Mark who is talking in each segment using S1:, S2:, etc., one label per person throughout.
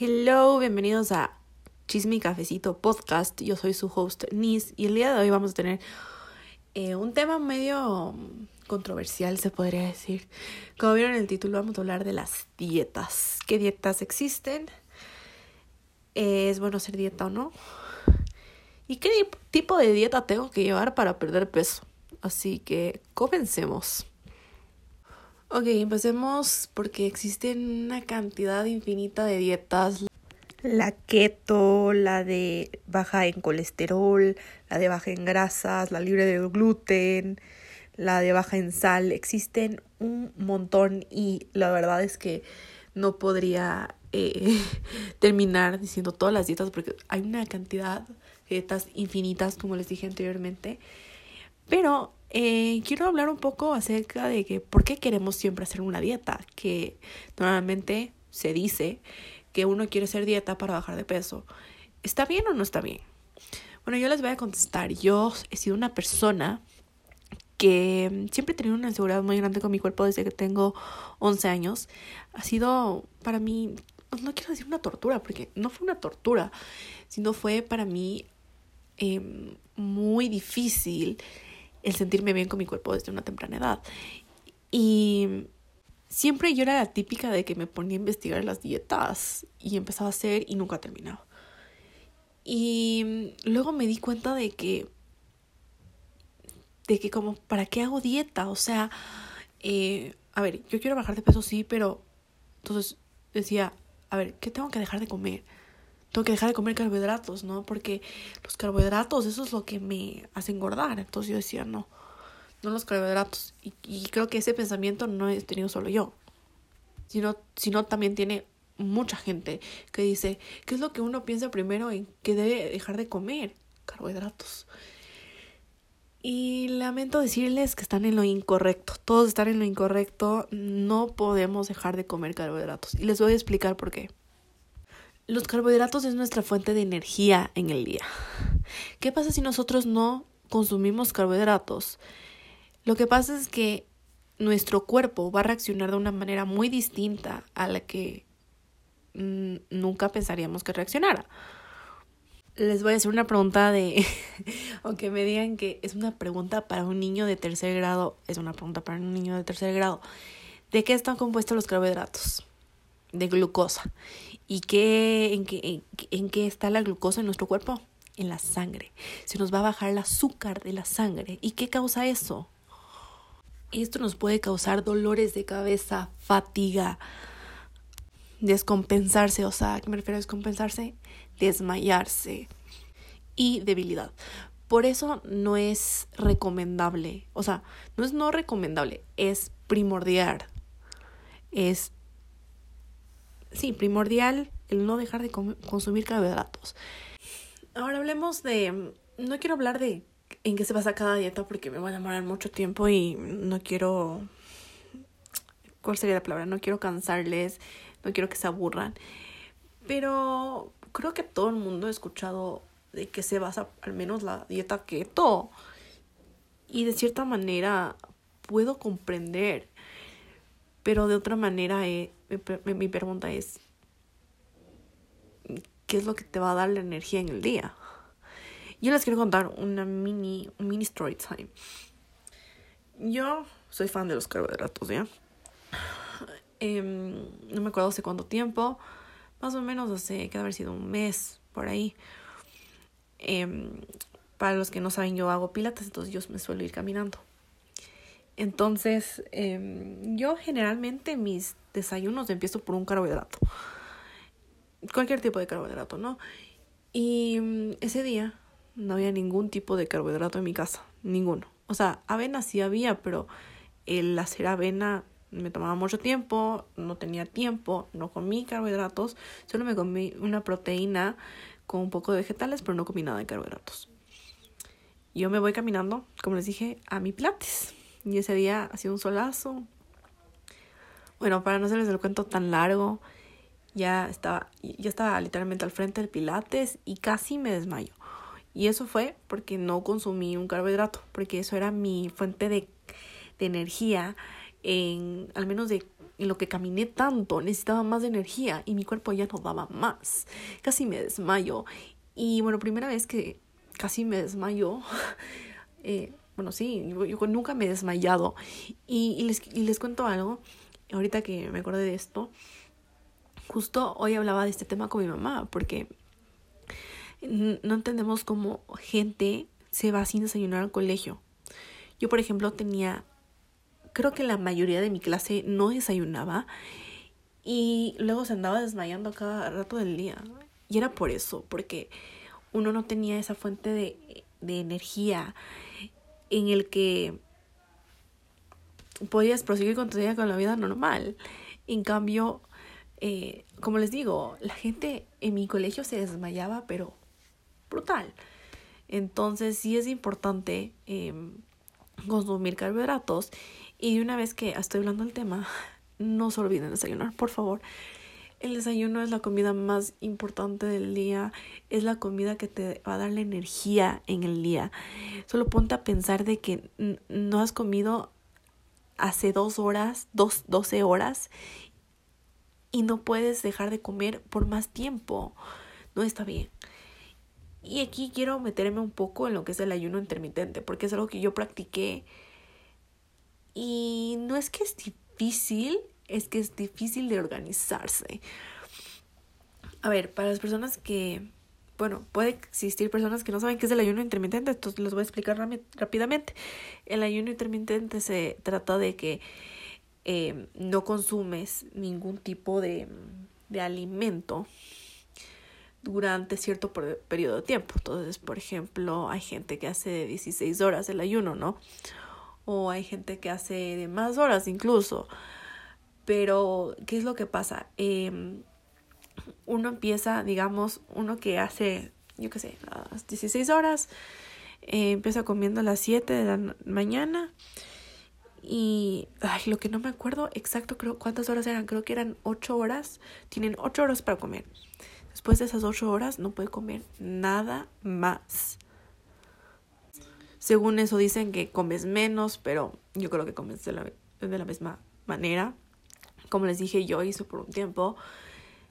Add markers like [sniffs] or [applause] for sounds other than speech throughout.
S1: Hello, bienvenidos a Chisme y Cafecito Podcast. Yo soy su host Nis y el día de hoy vamos a tener eh, un tema medio controversial, se podría decir. Como vieron en el título, vamos a hablar de las dietas. ¿Qué dietas existen? ¿Es bueno hacer dieta o no? ¿Y qué tipo de dieta tengo que llevar para perder peso? Así que comencemos. Ok, empecemos porque existen una cantidad infinita de dietas. La keto, la de baja en colesterol, la de baja en grasas, la libre de gluten, la de baja en sal. Existen un montón y la verdad es que no podría eh, [laughs] terminar diciendo todas las dietas porque hay una cantidad de dietas infinitas, como les dije anteriormente. Pero eh, quiero hablar un poco acerca de que por qué queremos siempre hacer una dieta, que normalmente se dice que uno quiere hacer dieta para bajar de peso. ¿Está bien o no está bien? Bueno, yo les voy a contestar. Yo he sido una persona que siempre he tenido una inseguridad muy grande con mi cuerpo desde que tengo 11 años. Ha sido para mí, no quiero decir una tortura, porque no fue una tortura, sino fue para mí eh, muy difícil el sentirme bien con mi cuerpo desde una temprana edad. Y siempre yo era la típica de que me ponía a investigar las dietas y empezaba a hacer y nunca terminaba. Y luego me di cuenta de que, de que como, ¿para qué hago dieta? O sea, eh, a ver, yo quiero bajar de peso, sí, pero entonces decía, a ver, ¿qué tengo que dejar de comer? Tengo que dejar de comer carbohidratos, ¿no? Porque los carbohidratos, eso es lo que me hace engordar. Entonces yo decía, no, no los carbohidratos. Y, creo que ese pensamiento no he tenido solo yo, sino, sino también tiene mucha gente que dice, ¿qué es lo que uno piensa primero en que debe dejar de comer? Carbohidratos. Y lamento decirles que están en lo incorrecto. Todos están en lo incorrecto. No podemos dejar de comer carbohidratos. Y les voy a explicar por qué. Los carbohidratos es nuestra fuente de energía en el día. ¿Qué pasa si nosotros no consumimos carbohidratos? Lo que pasa es que nuestro cuerpo va a reaccionar de una manera muy distinta a la que nunca pensaríamos que reaccionara. Les voy a hacer una pregunta de, [laughs] aunque me digan que es una pregunta para un niño de tercer grado, es una pregunta para un niño de tercer grado. ¿De qué están compuestos los carbohidratos? De glucosa. ¿Y qué, en, qué, en, qué está la glucosa en nuestro cuerpo? En la sangre. Se nos va a bajar el azúcar de la sangre. ¿Y qué causa eso? Esto nos puede causar dolores de cabeza, fatiga, descompensarse, o sea, ¿a qué me refiero a descompensarse? Desmayarse y debilidad. Por eso no es recomendable, o sea, no es no recomendable, es primordial, es sí, primordial el no dejar de consumir carbohidratos. Ahora hablemos de, no quiero hablar de en qué se basa cada dieta porque me va a demorar mucho tiempo y no quiero, ¿cuál sería la palabra? No quiero cansarles, no quiero que se aburran, pero creo que todo el mundo ha escuchado de qué se basa al menos la dieta keto y de cierta manera puedo comprender, pero de otra manera eh, mi, pregunta es, ¿qué es lo que te va a dar la energía en el día? Yo les quiero contar una mini, un mini story time. Yo soy fan de los carbohidratos, ¿ya? Em, no me acuerdo hace cuánto tiempo, más o menos hace que haber sido un mes por ahí. Em, para los que no saben, yo hago pilates, entonces yo me suelo ir caminando. Entonces, em, yo generalmente mis desayunos empiezo por un carbohidrato. Cualquier tipo de carbohidrato, ¿no? Y mm, ese día no había ningún tipo de carbohidrato en mi casa, ninguno. O sea, avena sí había, pero el hacer avena me tomaba mucho tiempo, no tenía tiempo, no comí carbohidratos, solo me comí una proteína con un poco de vegetales, pero no comí nada de carbohidratos. Yo me voy caminando, como les dije, a mi plates. Y ese día ha sido un solazo. Bueno, para no hacerles el cuento tan largo, ya estaba, ya estaba literalmente al frente del Pilates y casi me desmayo. Y eso fue porque no consumí un carbohidrato, porque eso era mi fuente de, de energía, en, al menos de en lo que caminé tanto, necesitaba más energía y mi cuerpo ya no daba más. Casi me desmayo. Y bueno, primera vez que casi me desmayo. [laughs] Eh, bueno, sí, yo, nunca me he desmayado. Y, les, y les cuento algo, ahorita que me acordé de esto. Justo hoy hablaba de este tema con mi mamá, porque no entendemos cómo gente se va sin desayunar al colegio. Yo, por ejemplo, tenía creo que la mayoría de mi clase no desayunaba y luego se andaba desmayando cada rato del día. Y era por eso, porque uno no tenía esa fuente de, de energía en el que podías proseguir con tu con la vida normal. En cambio, eh, como les digo, la gente en mi colegio se desmayaba, pero brutal. Entonces sí es importante em, consumir carbohidratos y una vez que estoy hablando del tema, [laughs] no se olviden desayunar, por favor. El desayuno es la comida más importante del día, es la comida que te va a dar la energía en el día. Solo ponte a pensar de que no has comido hace dos horas, dos, doce horas, y no puedes dejar de comer por más tiempo. No está bien. Y aquí quiero meterme un poco en lo que es el ayuno intermitente, porque es algo que yo practiqué y no es que es difícil, es que es difícil de organizarse. A ver, para las personas que, bueno, puede existir personas que no saben qué es el ayuno intermitente, entonces les voy a explicar rápidamente. El ayuno intermitente se trata de que eh, no consumes ningún tipo de, de alimento durante cierto periodo de tiempo. Entonces, por ejemplo, hay gente que hace 16 horas el ayuno, ¿no? o hay gente que hace de más horas incluso. Pero, ¿qué es lo que pasa? Em, uno empieza, digamos, uno que hace, yo qué sé, las 16 horas, eh, empieza comiendo a las 7 de la mañana. Y ay, lo que no me acuerdo exacto, creo cuántas horas eran, creo que eran 8 horas. Tienen 8 horas para comer. Después de esas 8 horas no puede comer nada más. Según eso dicen que comes menos, pero yo creo que comes de la, de la misma manera. Como les dije, yo hice por un tiempo.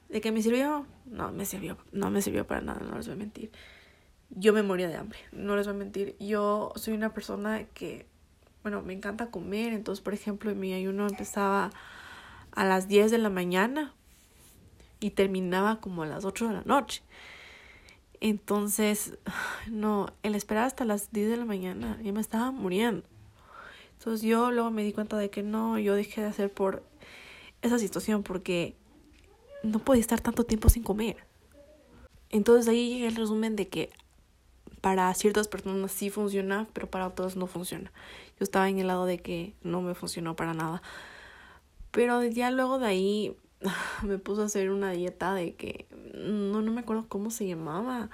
S1: ¿De qué me sirvió? No me sirvió, no me sirvió para nada, no les voy a mentir. Yo me moría de hambre, no les voy a mentir. Yo soy una persona que, bueno, me encanta comer. Entonces, por ejemplo, mi ayuno empezaba a las 10 de la mañana y terminaba como a las 8 de la noche. Entonces, [sighs] no, el esperar hasta las 10 de la mañana, ya me estaba muriendo. Entonces yo luego me di cuenta de que no, yo dejé de hacer por esa situación porque no podía estar tanto tiempo sin comer. Entonces ahí llegué el resumen de que para ciertas personas sí funciona, pero para otras no funciona. Yo estaba en el lado de que no me funcionó para nada. Pero ya luego de ahí [laughs] me puso a hacer una dieta de que no, no me acuerdo cómo se llamaba.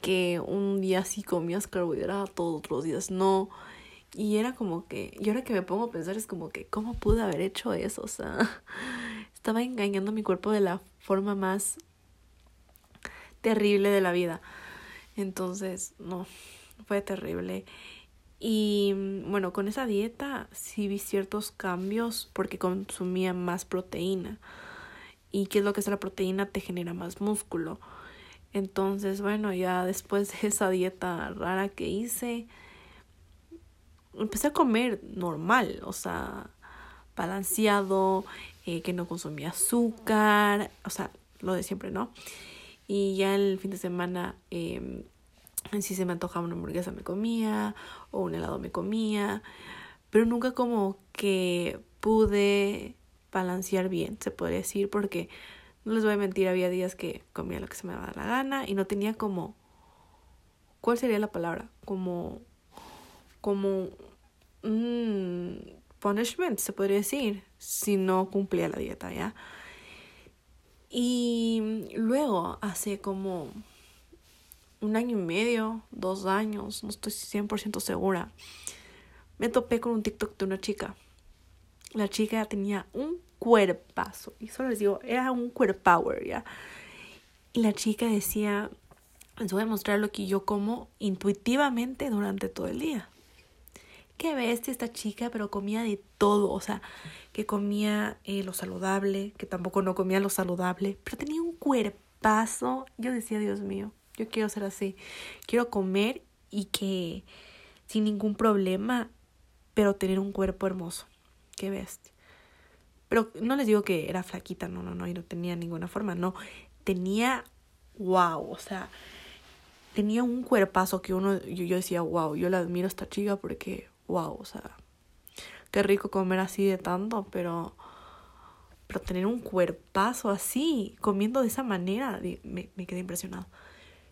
S1: Que un día sí comías carbohidratos, otros días no. Y era como que, y ahora que me pongo a pensar es como que, ¿cómo pude haber hecho eso? O sea, [laughs] estaba engañando mi cuerpo de la forma más terrible de la vida. Entonces, no, fue terrible. Y mm, bueno, con esa dieta sí vi ciertos cambios porque consumía más proteína. ¿Y qué es lo que es la proteína? Te genera más músculo. Entonces, bueno, ya después de esa dieta rara que hice, empecé a comer normal, o sea, balanceado, eh, que no consumía azúcar, o sea, lo de siempre, ¿no? Y ya el fin de semana eh, si se me antojaba una hamburguesa me comía o un helado me comía, pero nunca como que pude balancear bien, se podría decir, porque no les voy a mentir, había días que comía lo que se me daba la gana y no tenía como ¿cuál sería la palabra? Como como un punishment, se podría decir, si no cumplía la dieta, ¿ya? Y luego hace como un año y medio, dos años, no estoy 100% segura, me topé con un TikTok de una chica. La chica tenía un cuerpazo, y solo les digo, era un power, ¿ya? Y la chica decía, les voy a mostrar lo que yo como intuitivamente durante todo el día. Qué bestia esta chica, pero comía de todo, o sea, que comía eh, lo saludable, que tampoco no comía lo saludable, pero tenía un cuerpazo. Yo decía, Dios mío, yo quiero ser así, quiero comer y que sin ningún problema, pero tener un cuerpo hermoso, qué bestia. Pero no les digo que era flaquita, no, no, no, y no tenía ninguna forma, no, tenía, wow, o sea, tenía un cuerpazo que uno, yo, yo decía, wow, yo la admiro a esta chica porque, wow, o sea, qué rico comer así de tanto, pero, pero tener un cuerpazo así, comiendo de esa manera, me, me quedé impresionado.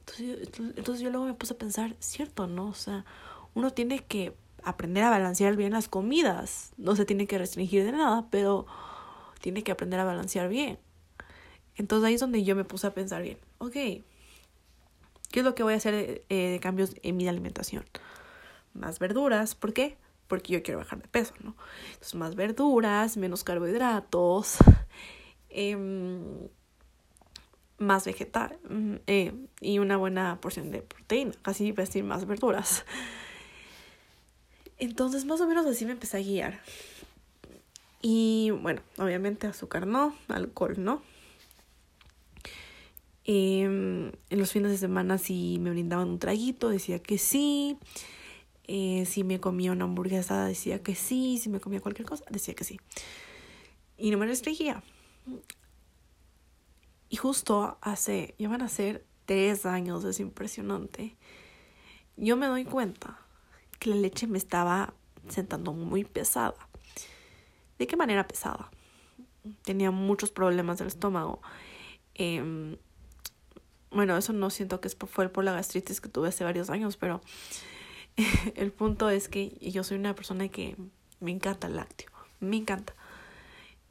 S1: Entonces, entonces yo luego me puse a pensar, cierto, ¿no? O sea, uno tiene que aprender a balancear bien las comidas, no se tiene que restringir de nada, pero tiene que aprender a balancear bien. Entonces ahí es donde yo me puse a pensar bien, ok, ¿qué es lo que voy a hacer eh, de, cambios en mi alimentación? Más verduras, ¿por qué? Porque yo quiero bajar de peso, ¿no? Entonces más verduras, menos carbohidratos, [laughs] em, más vegetal eh, y una buena porción de proteína, casi decir más verduras. Entonces más o menos así me empecé a guiar. Y bueno, obviamente azúcar no, alcohol no. Em, en los fines de semana si me brindaban un traguito, decía que sí. Eh, si me comía una hamburguesa, decía que sí. Si me comía cualquier cosa, decía que sí. Y no me restringía. Y justo hace, ya van a ser tres años, es impresionante. Yo me doy cuenta que la leche me estaba sentando muy pesada. ¿De qué manera pesada? Tenía muchos problemas del estómago. Em, bueno, eso no siento que fue por la gastritis que tuve hace varios años, pero [laughs] el punto es que yo soy una persona que me encanta el lácteo, me encanta.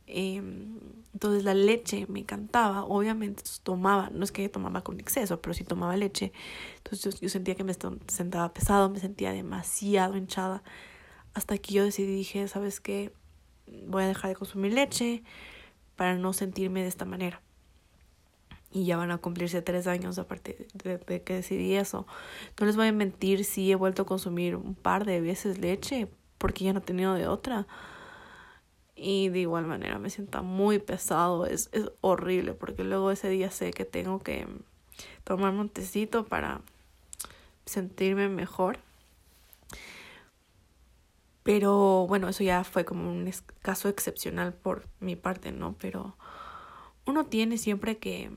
S1: Em, entonces la leche me encantaba, obviamente tomaba, no es que tomaba con exceso, pero sí tomaba leche. Entonces yo, sentía que me sentaba pesado, me sentía demasiado hinchada. Hasta que yo decidí, dije, ¿sabes qué? voy a dejar de consumir leche para no sentirme de esta manera. Y ya van a cumplirse tres años aparte de, de que decidí eso. No les voy a mentir si he vuelto a consumir un par de veces leche porque ya no he tenido de otra. Y de igual manera me siento muy pesado, es, es horrible porque luego ese día sé que tengo que tomar un tecito para sentirme mejor. Pero bueno, eso ya fue como un caso excepcional por mi parte, ¿no? Pero uno tiene siempre que,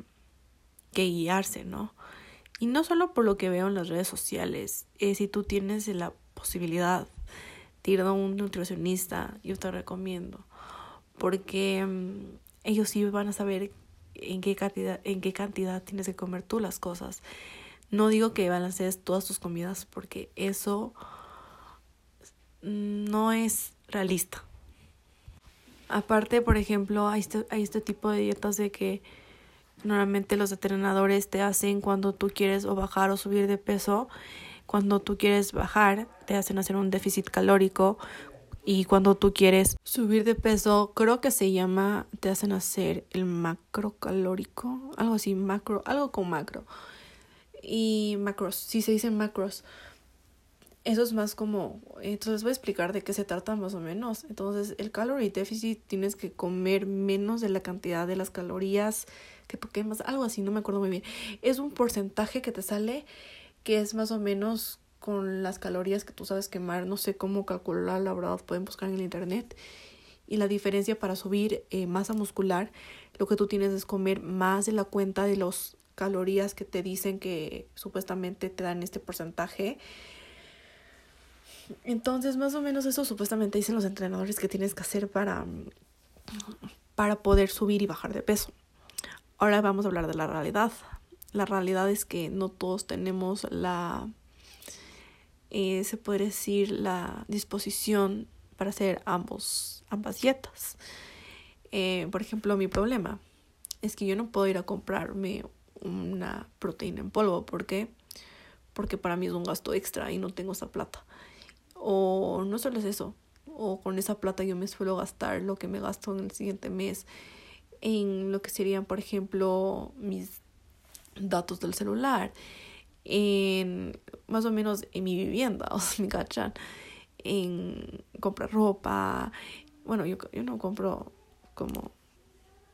S1: que guiarse, ¿no? Y no solo por lo que veo en las redes sociales, eh, si tú tienes la posibilidad de ir a un nutricionista, yo te recomiendo, porque mm, ellos sí van a saber en qué cantidad, en qué cantidad tienes que comer tú las cosas. No digo que balancees todas tus comidas, porque eso no es realista. Aparte, por ejemplo, hay este, hay este tipo de dietas de que normalmente los entrenadores te hacen cuando tú quieres o bajar o subir de peso. Cuando tú quieres bajar, te hacen hacer un déficit calórico. Y cuando tú quieres subir de peso, creo que se llama, te hacen hacer el macro calórico, algo así, macro, algo con macro. Y macros, sí se dicen macros eso es más como, entonces voy a explicar de qué se trata más o menos. Entonces, el calorie deficit tienes que comer menos de la cantidad de las calorías que tú quemas, algo así, no me acuerdo muy bien. Es un porcentaje que te sale que es más o menos con las calorías que tú sabes quemar, no sé cómo calcular, la verdad, pueden buscar en el internet. Y la diferencia para subir eh, masa muscular, lo que tú tienes es comer más de la cuenta de las calorías que te dicen que supuestamente te dan este porcentaje entonces, más o menos eso supuestamente dicen los entrenadores que tienes que hacer para, para poder subir y bajar de peso. Ahora vamos a hablar de la realidad. La realidad es que no todos tenemos la, eh, se puede decir, la disposición para hacer ambos, ambas dietas. Eh, por ejemplo, mi problema es que yo no puedo ir a comprarme una proteína en polvo. ¿Por qué? Porque para mí es un gasto extra y no tengo esa plata. O no solo es eso, o con esa plata yo me suelo gastar lo que me gasto en el siguiente mes en lo que serían, por ejemplo, mis datos del celular, en más o menos en mi vivienda, [laughs] o sea, me cachan. en comprar ropa. Bueno, yo, yo no compro como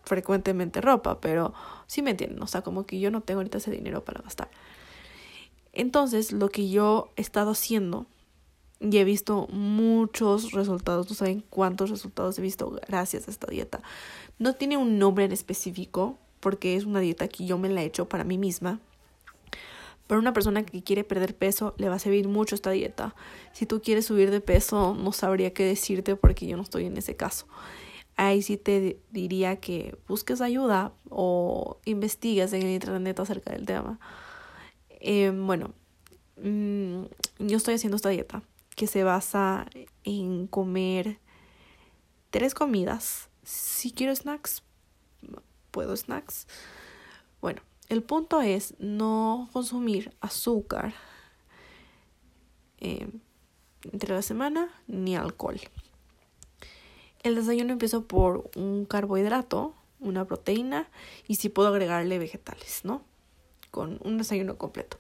S1: frecuentemente ropa, pero sí me entienden, o sea, como que yo no tengo ahorita ese dinero para gastar. Entonces, lo que yo he estado haciendo y he visto muchos resultados, no saben cuántos resultados he visto gracias a esta dieta. No tiene un nombre en específico, porque es una dieta que yo me la he hecho para mí misma. Para una persona que quiere perder peso, le va a servir mucho esta dieta. Si tú quieres subir de peso, no sabría qué decirte porque yo no estoy en ese caso. Ahí sí te diría que busques ayuda o investigues en el internet acerca del tema. Eh, bueno, mm, yo estoy haciendo esta dieta que se basa en comer tres comidas. Si quiero snacks, puedo snacks. Bueno, el punto es no consumir azúcar eh, entre la semana ni alcohol. El desayuno empiezo por un carbohidrato, una proteína y si puedo agregarle vegetales, ¿no? Con un desayuno completo.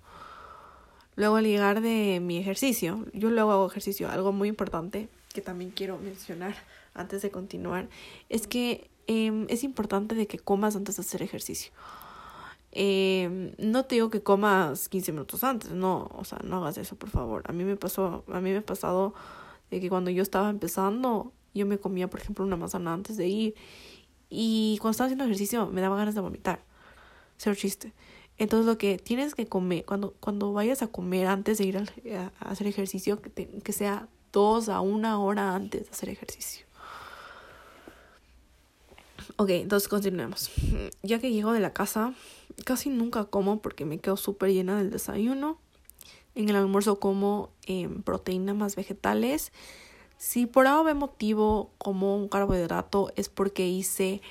S1: Luego al llegar de mi ejercicio, yo luego hago ejercicio, algo muy importante que también quiero mencionar antes de continuar, es que em, es importante de que comas antes de hacer ejercicio. Em, no te digo que comas 15 minutos antes, no, o sea, no hagas eso, por favor. A mí me pasó, a mí me ha pasado de que cuando yo estaba empezando, yo me comía, por ejemplo, una manzana antes de ir y cuando estaba haciendo ejercicio me daba ganas de vomitar. Cero chiste. Entonces lo que tienes que comer, cuando, cuando vayas a comer antes de ir a, hacer ejercicio, que, sea dos a una hora antes de hacer ejercicio. Ok, entonces continuemos. [sniffs] Ya que llego de la casa, casi nunca como porque me quedo súper llena del desayuno. En el almuerzo como eh, proteína más vegetales. Si por algún motivo como un carbohidrato es porque hice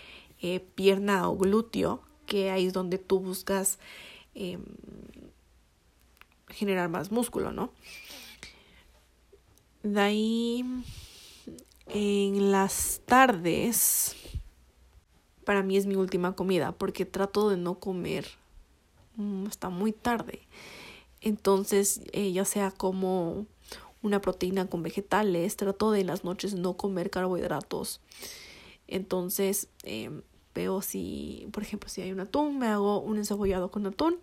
S1: eh, pierna o glúteo, que ahí es donde tú buscas em, generar más músculo, ¿no? De ahí, en las tardes, para mí es mi última comida porque trato de no comer mm, hasta muy tarde. Entonces, eh, ya sea como una proteína con vegetales, trato de en las noches no comer carbohidratos. Entonces, eh, veo si, por ejemplo, si hay un atún, me hago un encebollado con atún.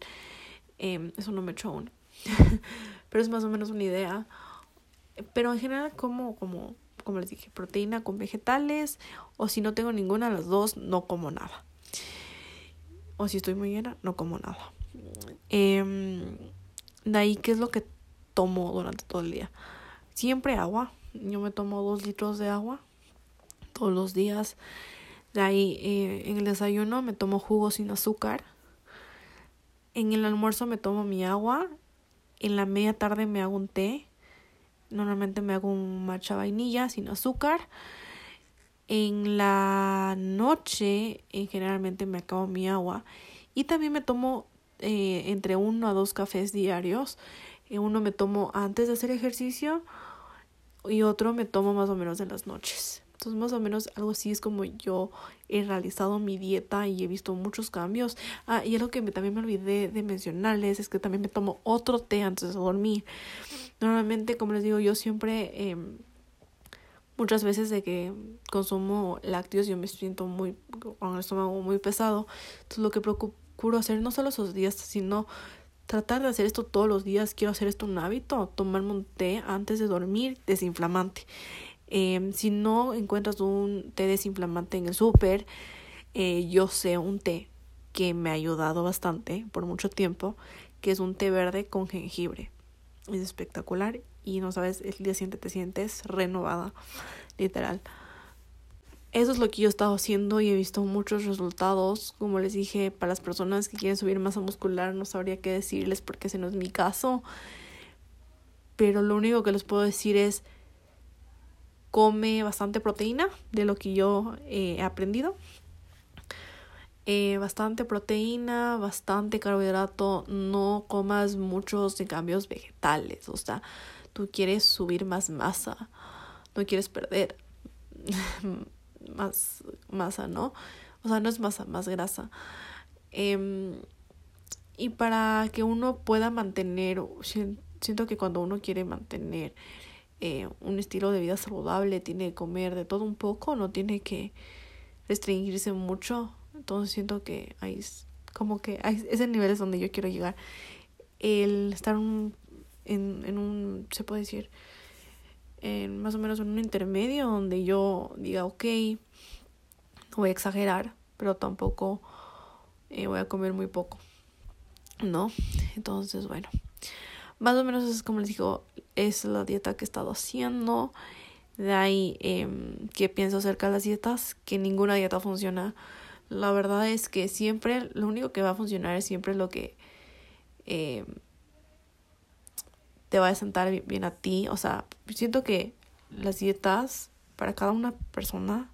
S1: Em, eso no me he hecho aún. [laughs] Pero es más o menos una idea. Pero en general como, como, como les dije, proteína con vegetales. O si no tengo ninguna de las dos, no como nada. O si estoy muy llena, no como nada. Eh, de ahí, ¿qué es lo que tomo durante todo el día? Siempre agua. Yo me tomo dos litros de agua todos los días. De ahí eh, en el desayuno me tomo jugo sin azúcar. En el almuerzo me tomo mi agua. En la media tarde me hago un té. Normalmente me hago un matcha vainilla sin azúcar. En la noche eh, generalmente me acabo mi agua. Y también me tomo eh, entre uno a dos cafés diarios. uno me tomo antes de hacer ejercicio y otro me tomo más o menos en las noches. Entonces, más o menos algo así es como yo he realizado mi dieta y he visto muchos cambios. Ah, y algo que también me olvidé de mencionarles es que también me tomo otro té antes de dormir. Normalmente, como les digo, yo siempre, em, muchas veces de que consumo lácteos, yo me siento muy, con el estómago muy pesado. Entonces, lo que procuro hacer, no solo esos días, sino tratar de hacer esto todos los días. Quiero hacer esto un hábito, tomarme un té antes de dormir desinflamante. Eh, si no encuentras un té desinflamante en el súper, eh, yo sé un té que me ha ayudado bastante por mucho tiempo, que es un té verde con jengibre. Es espectacular y no sabes, el día siguiente te sientes renovada, literal. Eso es lo que yo he estado haciendo y he visto muchos resultados. Como les dije, para las personas que quieren subir masa muscular no sabría qué decirles porque ese no es mi caso. Pero lo único que les puedo decir es come bastante proteína, de lo que yo eh, he aprendido. Eh, bastante proteína, bastante carbohidrato, no comas muchos de cambios vegetales, o sea, tú quieres subir más masa, no quieres perder [laughs] más masa, ¿no? O sea, no es masa, más grasa. Em, y para que uno pueda mantener, siento que cuando uno quiere mantener eh, un estilo de vida saludable, tiene que comer de todo un poco, no tiene que restringirse mucho. Entonces siento que hay como que ese nivel es donde yo quiero llegar. El estar en, en un, se puede decir, en más o menos en un intermedio donde yo diga, ok, no voy a exagerar, pero tampoco eh, voy a comer muy poco. ¿No? Entonces, bueno. Más o menos es como les digo, es la dieta que he estado haciendo. De ahí, eh, ¿qué pienso acerca de las dietas? Que ninguna dieta funciona. La verdad es que siempre, lo único que va a funcionar es siempre lo que eh, te va a sentar bien a ti. O sea, siento que las dietas para cada una persona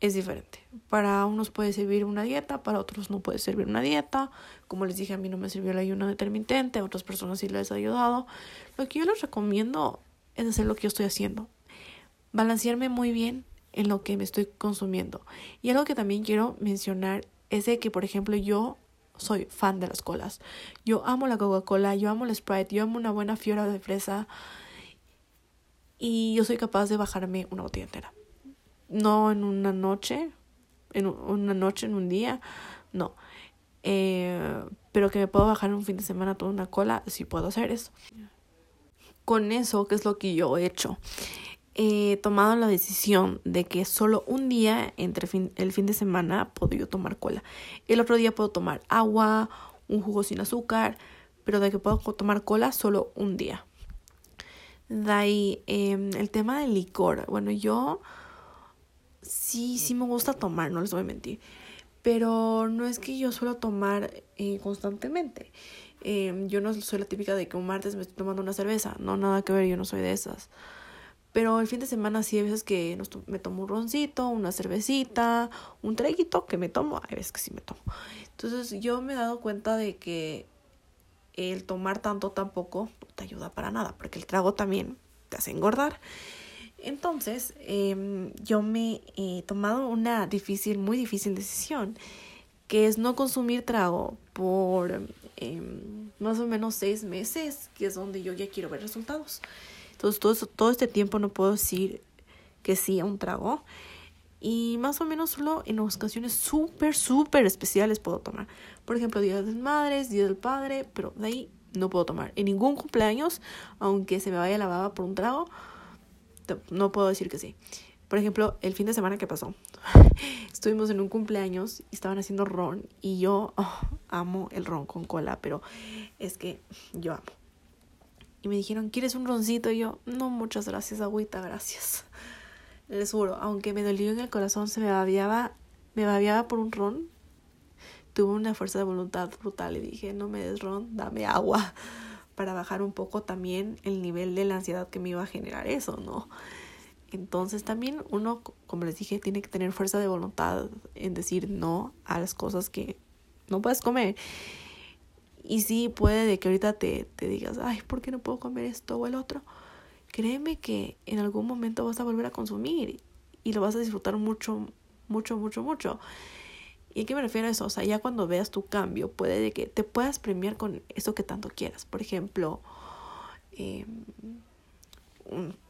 S1: es diferente. Para unos puede servir una dieta, para otros no puede servir una dieta. Como les dije, a mí no me sirvió el ayuno intermitente, a otras personas sí les ha ayudado. Lo que yo les recomiendo es hacer lo que yo estoy haciendo. Balancearme muy bien en lo que me estoy consumiendo. Y algo que también quiero mencionar es de que, por ejemplo, yo soy fan de las colas. Yo amo la Coca-Cola, yo amo el Sprite, yo amo una buena fiora de fresa. Y yo soy capaz de bajarme una botella entera no en una noche, en una noche, en un día, no. Eh, pero que me puedo bajar un fin de semana toda una cola, sí puedo hacer eso. Con eso, ¿qué es lo que yo he hecho? He tomado la decisión de que solo un día entre el fin de semana puedo yo tomar cola. El otro día puedo tomar agua, un jugo sin azúcar, pero de que puedo tomar cola solo un día. De ahí, em, el tema del licor. Bueno, yo sí, sí me gusta tomar, no les voy a mentir. Pero no es que yo suelo tomar eh, constantemente. Em, yo no soy la típica de que un martes me estoy tomando una cerveza. No, nada que ver, yo no soy de esas. Pero el fin de semana sí hay veces que me tomo un roncito, una cervecita, un traguito que me tomo. Hay veces que sí me tomo. Entonces yo me he dado cuenta de que el tomar tanto tampoco te ayuda para nada. Porque el trago también te hace engordar. Entonces, em, yo me he tomado una difícil, muy difícil decisión, que es no consumir trago por em, más o menos seis meses, que es donde yo ya quiero ver resultados. Entonces, todo, este tiempo no puedo decir que sí a un trago. Y más o menos solo en ocasiones súper, súper especiales puedo tomar. Por ejemplo, Día de las Madres, Día del Padre, pero de ahí no puedo tomar. En ningún cumpleaños, aunque se me vaya la baba por un trago, no puedo decir que sí. Por ejemplo, el fin de semana que pasó, [laughs] estuvimos en un cumpleaños y estaban haciendo ron y yo oh, amo el ron con cola, pero es que yo amo. Y me dijeron, ¿quieres un roncito? Y yo, no, muchas gracias, agüita, gracias. Les juro, aunque me dolió en el corazón, se me babiaba, me babiaba por un ron. Tuve una fuerza de voluntad brutal y dije, no me des ron, dame agua para bajar un poco también el nivel de la ansiedad que me iba a generar eso, ¿no? Entonces también uno, como les dije, tiene que tener fuerza de voluntad en decir no a las cosas que no puedes comer. Y sí puede de que ahorita te, te digas, ay, ¿por qué no puedo comer esto o el otro? Créeme que en algún momento vas a volver a consumir y lo vas a disfrutar mucho, mucho, mucho, mucho. ¿Y a qué me refiero a eso? O sea, ya cuando veas tu cambio, puede de que te puedas premiar con eso que tanto quieras. Por ejemplo, em,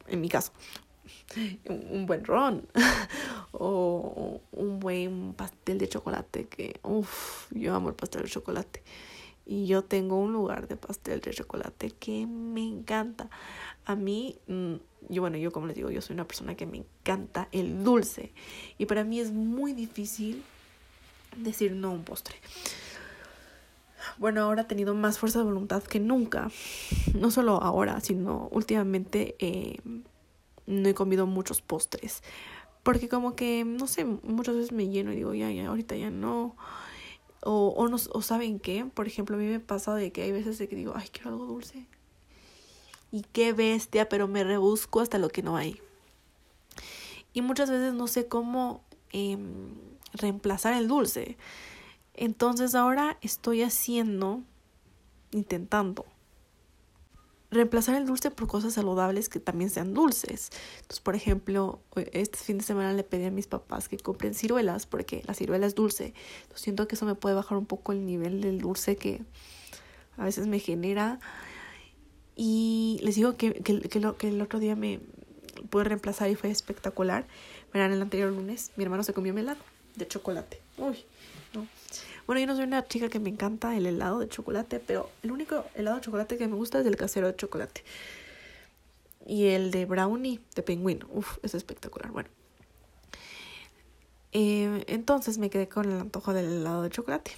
S1: en mi caso, [laughs] un, buen ron [laughs] o un buen pastel de chocolate que, uff, yo amo el pastel de chocolate. Y yo tengo un lugar de pastel de chocolate que me encanta. A mí, mm, yo bueno, yo como les digo, yo soy una persona que me encanta el dulce. Y para mí es muy difícil decir no un postre. Bueno, ahora he tenido más fuerza de voluntad que nunca. No solo ahora, sino últimamente eh, no he comido muchos postres. Porque como que, no sé, muchas veces me lleno y digo, ya, ya, ahorita ya no. O, o, no, o saben qué, por ejemplo, a mí me pasa de que hay veces de que digo, ay, quiero algo dulce. Y qué bestia, pero me rebusco hasta lo que no hay. Y muchas veces no sé cómo... Eh, reemplazar el dulce. Entonces ahora estoy haciendo, intentando, reemplazar el dulce por cosas saludables que también sean dulces. Entonces, por ejemplo, este fin de semana le pedí a mis papás que compren ciruelas porque la ciruela es dulce. Siento que eso me puede bajar un poco el nivel del dulce que a veces me genera. Y les digo que, que, que, lo, que el otro día me pude reemplazar y fue espectacular. Verán, el anterior lunes mi hermano se comió mi helado de chocolate. Uy, no. Bueno, yo no soy una chica que me encanta el helado de chocolate, pero el único helado de chocolate que me gusta es el casero de chocolate. Y el de brownie de pingüino. Uf, es espectacular. Bueno. Eh, entonces me quedé con el antojo del helado de chocolate.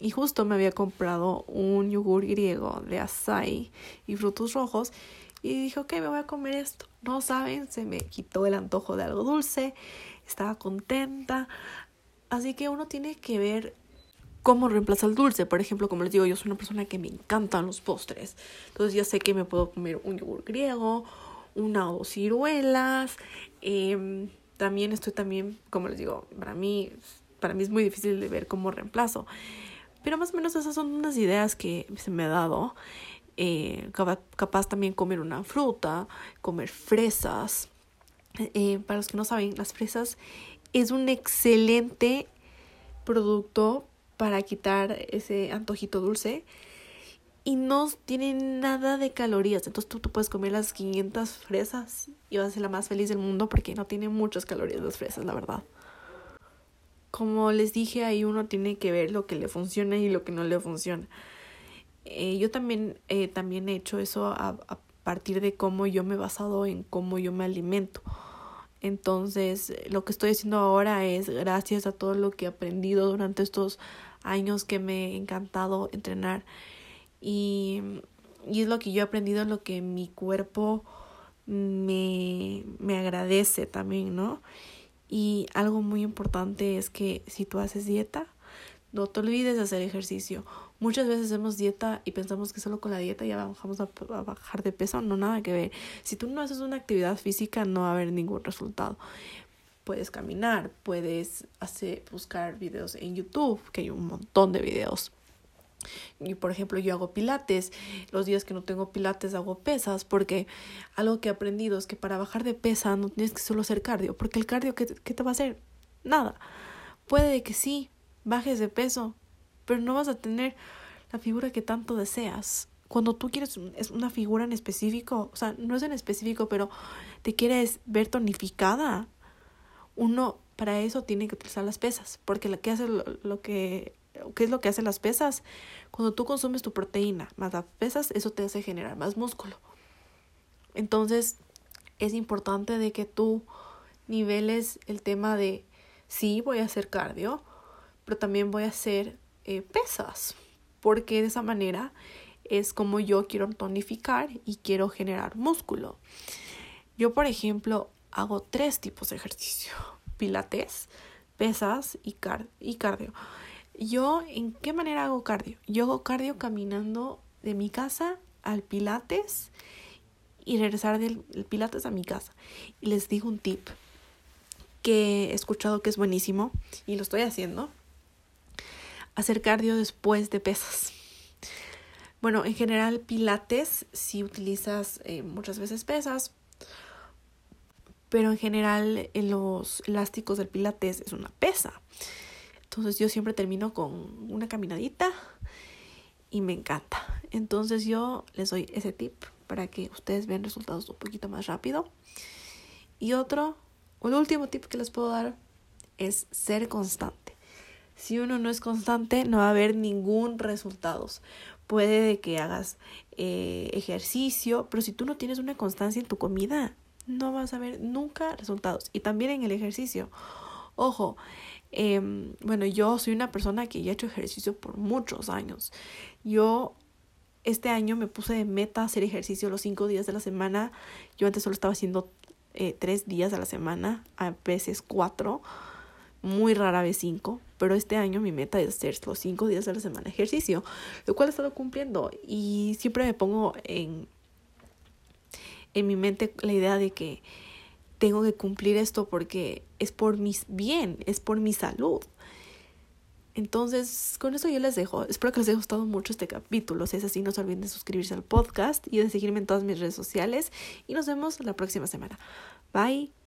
S1: Y justo me había comprado un yogur griego de açaí y frutos rojos. Y dije, ok, me voy a comer esto. No saben, se me quitó el antojo de algo dulce. Estaba contenta. Así que uno tiene que ver cómo reemplaza el dulce. Por ejemplo, como les digo, yo soy una persona que me encantan los postres. Entonces ya sé que me puedo comer un yogur griego, una o dos ciruelas. Em, también estoy también, como les digo, para mí, para mí es muy difícil de ver cómo reemplazo. Pero más o menos esas son unas ideas que se me ha dado. Eh, capaz, también comer una fruta, comer fresas. Eh, para los que no saben, las fresas es un excelente producto para quitar ese antojito dulce y no tiene nada de calorías. Entonces tú, tú, puedes comer las 500 fresas y vas a ser la más feliz del mundo porque no tiene muchas calorías las fresas, la verdad como les dije, ahí uno tiene que ver lo que le funciona y lo que no le funciona. Eh, yo también, eh, también he hecho eso a, a, partir de cómo yo me he basado en cómo yo me alimento. Entonces, lo que estoy haciendo ahora es gracias a todo lo que he aprendido durante estos años que me he encantado entrenar. Y, y es lo que yo he aprendido, lo que mi cuerpo me, me agradece también, ¿no? Y algo muy importante es que si tú haces dieta, no te olvides de hacer ejercicio. Muchas veces hacemos dieta y pensamos que solo con la dieta ya bajamos a, bajar de peso. No, nada que ver. Si tú no haces una actividad física, no va a haber ningún resultado. Puedes caminar, puedes hacer, buscar videos en YouTube, que hay un montón de videos y por ejemplo, yo hago pilates. Los días que no tengo pilates hago pesas porque algo que he aprendido es que para bajar de pesa no tienes que solo hacer cardio. Porque el cardio, ¿qué, qué te va a hacer? Nada. Puede que sí, bajes de peso, pero no vas a tener la figura que tanto deseas. Cuando tú quieres es una figura en específico, o sea, no es en específico, pero te quieres ver tonificada, uno para eso tiene que utilizar las pesas, porque lo que hace lo que ¿Qué es lo que hacen las pesas? Cuando tú consumes tu proteína más las pesas, eso te hace generar más músculo. Entonces, es importante de que tú niveles el tema de, sí, voy a hacer cardio, pero también voy a hacer eh, pesas, porque de esa manera es como yo quiero tonificar y quiero generar músculo. Yo, por ejemplo, hago tres tipos de ejercicio, [laughs] pilates, pesas y, car y cardio. Yo, ¿en qué manera hago cardio? Yo hago cardio caminando de mi casa al Pilates y regresar del Pilates a mi casa. Y les digo un tip que he escuchado que es buenísimo y lo estoy haciendo. Hacer cardio después de pesas. Bueno, en general Pilates si utilizas eh, muchas veces pesas, pero en general en los elásticos del Pilates es una pesa. Entonces yo siempre termino con una caminadita y me encanta. Entonces yo les doy ese tip para que ustedes vean resultados un poquito más rápido. Y otro, el último tip que les puedo dar es ser constante. Si uno no es constante, no va a haber ningún resultado. Puede que hagas eh, ejercicio, pero si tú no tienes una constancia en tu comida, no vas a ver nunca resultados. Y también en el ejercicio. Ojo, Em, bueno, yo soy una persona que ya he hecho ejercicio por muchos años. Yo este año me puse de meta hacer ejercicio los cinco días de la semana. Yo antes solo estaba haciendo eh, tres días a la semana, a veces cuatro, muy rara vez cinco. Pero este año mi meta es hacer los cinco días de la semana ejercicio, lo cual he estado cumpliendo. Y siempre me pongo en, en mi mente la idea de que tengo que cumplir esto porque es por mi bien, es por mi salud. Entonces, con eso yo les dejo. Espero que les haya gustado mucho este capítulo. Si es así, no se olviden de suscribirse al podcast y de seguirme en todas mis redes sociales. Y nos vemos la próxima semana. Bye.